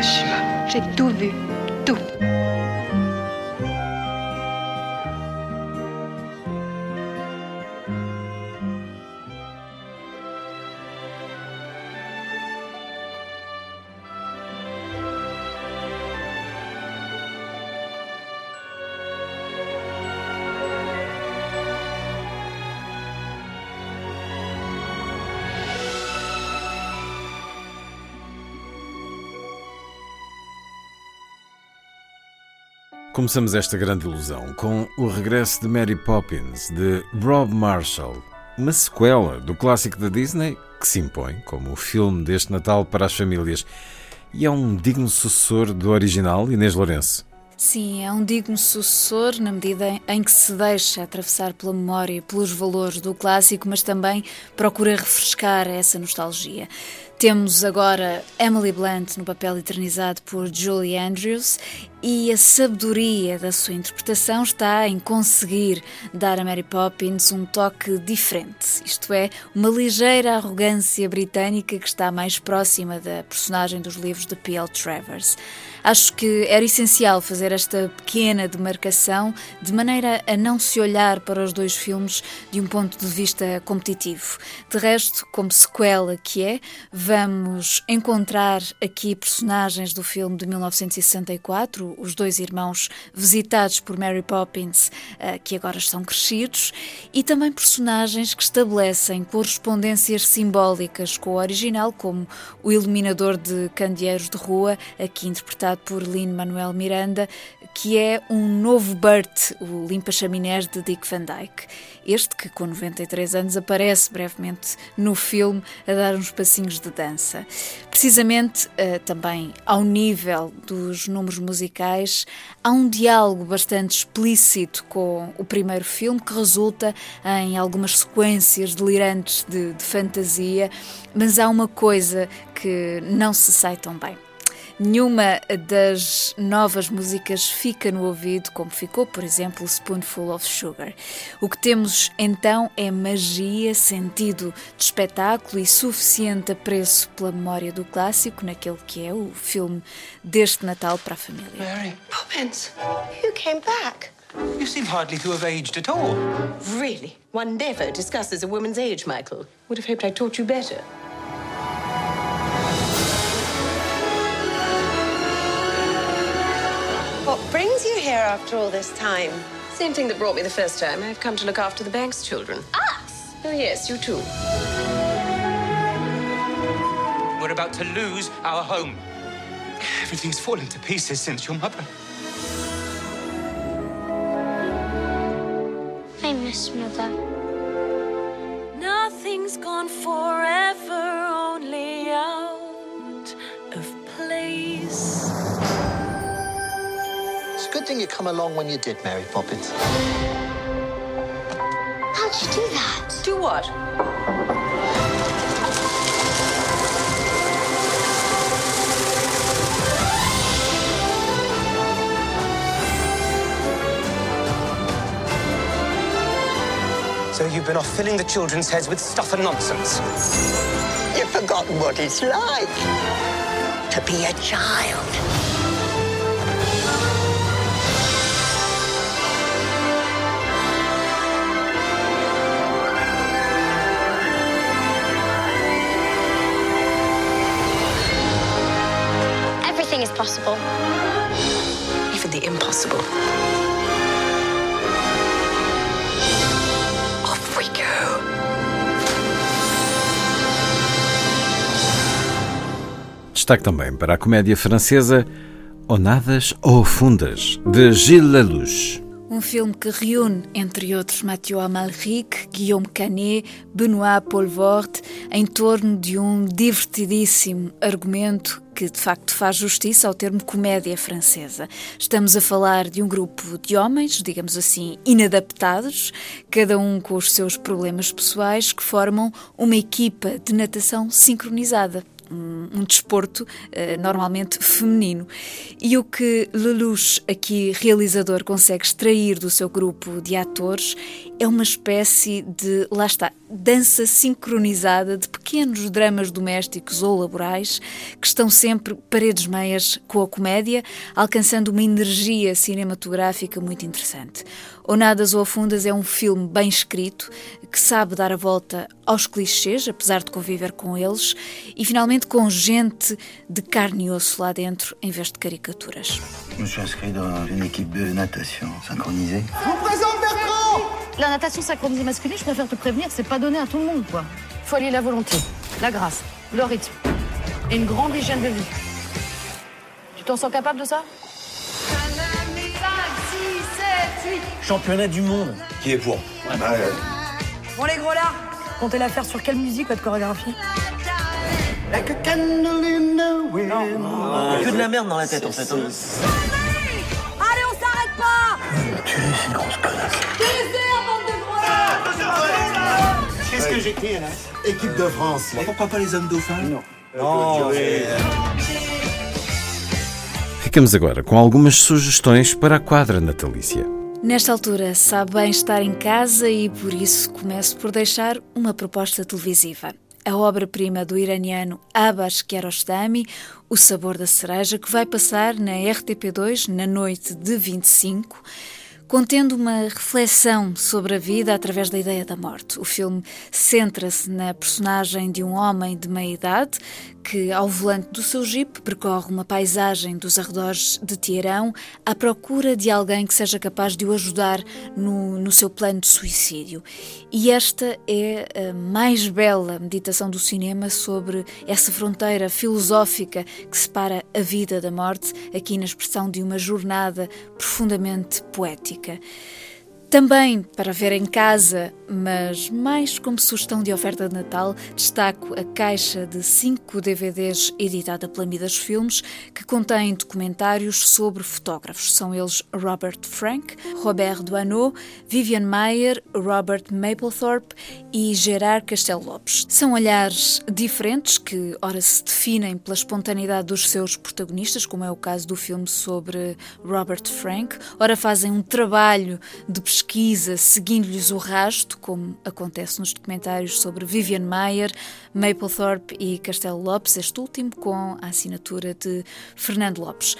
J'ai tout vu, Começamos esta grande ilusão com o regresso de Mary Poppins, de Rob Marshall, uma sequela do clássico da Disney que se impõe como o filme deste Natal para as famílias e é um digno sucessor do original Inês Lourenço. Sim, é um digno sucessor na medida em que se deixa atravessar pela memória pelos valores do clássico, mas também procura refrescar essa nostalgia. Temos agora Emily Blunt no papel eternizado por Julie Andrews e a sabedoria da sua interpretação está em conseguir dar a Mary Poppins um toque diferente, isto é, uma ligeira arrogância britânica que está mais próxima da personagem dos livros de P.L. Travers. Acho que era essencial fazer esta pequena demarcação de maneira a não se olhar para os dois filmes de um ponto de vista competitivo. De resto, como sequela que é, vamos encontrar aqui personagens do filme de 1964, os dois irmãos visitados por Mary Poppins, eh, que agora estão crescidos, e também personagens que estabelecem correspondências simbólicas com o original, como o iluminador de candeeiros de rua, aqui interpretado por Lin-Manuel Miranda, que é um novo Bert, o limpa-chaminés de Dick Van Dyke. Este que, com 93 anos, aparece brevemente no filme a dar uns passinhos de dança. Precisamente eh, também ao nível dos números musicais, há um diálogo bastante explícito com o primeiro filme que resulta em algumas sequências delirantes de, de fantasia, mas há uma coisa que não se sai tão bem. Nenhuma das novas músicas fica no ouvido como ficou, por exemplo, Spoonful of Sugar. O que temos então é magia, sentido de espetáculo e suficiente apreço pela memória do clássico naquele que é o filme deste Natal para a família. Mary, Poppins, you came back. you seem hardly to have aged at all. Really? One never discusses a woman's age, Michael. Would have hoped I taught you better. Here after all this time? Same thing that brought me the first time. I've come to look after the bank's children. Us? Oh, yes, you too. We're about to lose our home. Everything's fallen to pieces since your mother. I miss Mother. Nothing's gone forever, It's a good thing you come along when you did, Mary Poppins. How'd you do that? Do what? So you've been off filling the children's heads with stuff and nonsense. You've forgotten what it's like to be a child. Possible. Even the impossible. Off we go. Destaque também para a comédia francesa Onadas ou Fundas, de Gilles Lelouch. Um filme que reúne, entre outros, Mathieu Amalric, Guillaume Canet, Benoît Poelvoort, em torno de um divertidíssimo argumento que de facto faz justiça ao termo comédia francesa. Estamos a falar de um grupo de homens, digamos assim, inadaptados, cada um com os seus problemas pessoais, que formam uma equipa de natação sincronizada um, um desporto uh, normalmente feminino. E o que Lelouch, aqui realizador, consegue extrair do seu grupo de atores é uma espécie de, lá está, dança sincronizada de pequenos dramas domésticos ou laborais que estão sempre paredes meias com a comédia, alcançando uma energia cinematográfica muito interessante. Ou Nadas ou Afundas é um filme bem escrito que sabe dar a volta aos clichês, apesar de conviver com eles, e finalmente com gente de carne e osso lá dentro, em vez de caricaturas. Je me suis inscrit dans une équipe de natation synchronisée. vous présente Bertrand La natation synchronisée masculine, je préfère te prévenir, c'est pas donné à tout le monde, quoi. Faut allier la volonté, la grâce, le rythme et une grande hygiène de vie. Tu t'en sens capable de ça? 5, 6, 7, 8. Championnat du monde. Qui est pour? Bon les gros là, comptez la faire sur quelle musique votre chorégraphie? Like a candle in the wind. A que de la merde dans la tête en fait. hein. Allez, on s'arrête pas Qu'est-ce que j'étais là Équipe de France. Pourquoi pas les hommes dauphins Non. Non, Ficamos agora com algumas sugestões para a quadra natalícia. Nesta altura, sabe bem estar em casa e por isso começo por deixar uma proposta televisiva. A obra-prima do iraniano Abbas Kiarostami, O Sabor da Cereja, que vai passar na RTP2 na noite de 25, contendo uma reflexão sobre a vida através da ideia da morte. O filme centra-se na personagem de um homem de meia idade que, ao volante do seu jeep, percorre uma paisagem dos arredores de Teherão à procura de alguém que seja capaz de o ajudar no, no seu plano de suicídio. E esta é a mais bela meditação do cinema sobre essa fronteira filosófica que separa a vida da morte, aqui na expressão de uma jornada profundamente poética. Também para ver em casa, mas mais como sugestão de oferta de Natal, destaco a caixa de 5 DVDs editada pela Midas Filmes, que contém documentários sobre fotógrafos. São eles Robert Frank, Robert Doisneau, Vivian Mayer, Robert Mapplethorpe e Gerard Castelo Lopes. São olhares diferentes que, ora, se definem pela espontaneidade dos seus protagonistas, como é o caso do filme sobre Robert Frank, ora fazem um trabalho de seguindo-lhes o rasto, como acontece nos documentários sobre Vivian Mayer, Mapplethorpe e Castelo Lopes, este último com a assinatura de Fernando Lopes.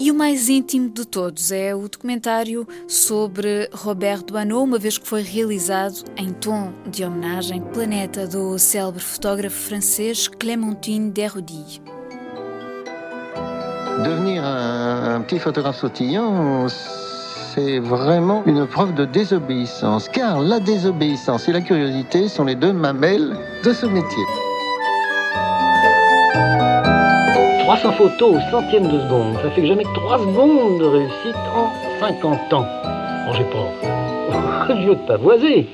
E o mais íntimo de todos é o documentário sobre Robert Doisneau, uma vez que foi realizado em tom de homenagem planeta do célebre fotógrafo francês Clémentine Deroudy. Devenir un, un petit photographe sautillant, c'est vraiment une preuve de désobéissance, car la désobéissance et la curiosité sont les deux mamelles de ce métier. 300 photos au centième de seconde, ça fait que jamais que 3 secondes de réussite en 50 ans. Bon, j'ai pas... Je veux de pavoiser.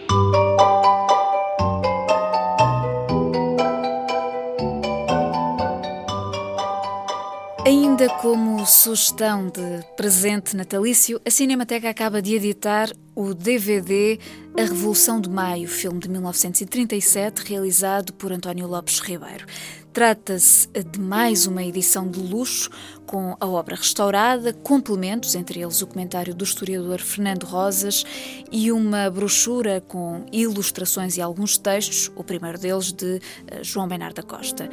Ainda como sugestão de presente natalício, a Cinemateca acaba de editar o DVD A Revolução de Maio, filme de 1937, realizado por António Lopes Ribeiro. Trata-se de mais uma edição de luxo, com a obra restaurada, complementos, entre eles o comentário do historiador Fernando Rosas e uma brochura com ilustrações e alguns textos, o primeiro deles de João Bernardo da Costa.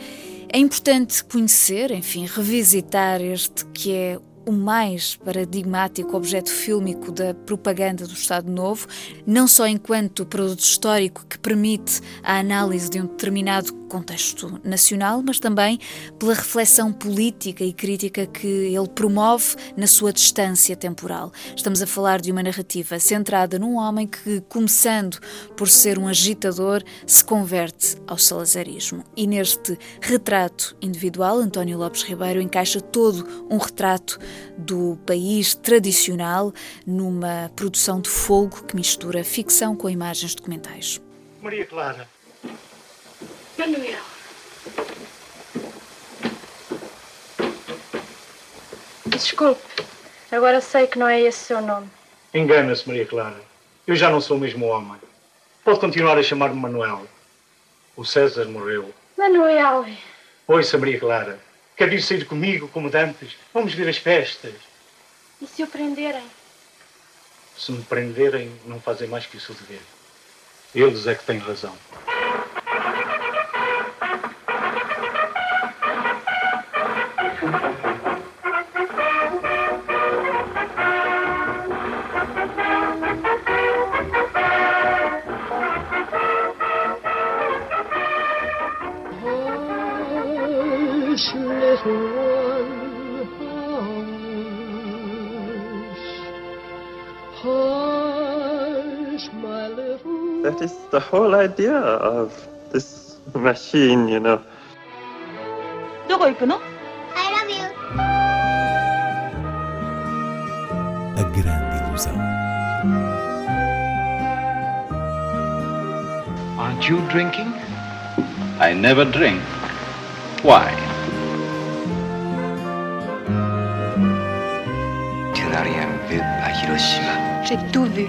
É importante conhecer, enfim, revisitar este que é o mais paradigmático objeto fílmico da propaganda do Estado Novo, não só enquanto produto histórico que permite a análise de um determinado contexto nacional, mas também pela reflexão política e crítica que ele promove na sua distância temporal. Estamos a falar de uma narrativa centrada num homem que, começando por ser um agitador, se converte ao salazarismo. E neste retrato individual, António Lopes Ribeiro encaixa todo um retrato do país tradicional numa produção de fogo que mistura ficção com imagens documentais. Maria Clara. Manuel. Desculpe, agora sei que não é esse seu nome. Engana-se, Maria Clara. Eu já não sou o mesmo homem. Pode continuar a chamar-me Manuel. O César morreu. Manuel. Ouça, Maria Clara. Quer vir sair comigo, como dantes? Vamos ver as festas. E se o prenderem? Se me prenderem, não fazem mais que isso dever. Eles é que têm razão. That is the whole idea of this machine, you know. どこ行くの I love you. A grande ilusão. Aren't you drinking? I never drink. Why? Tu n'as rien vu à Hiroshima. J'ai tout vu.